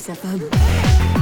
sa femme.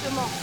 Justement.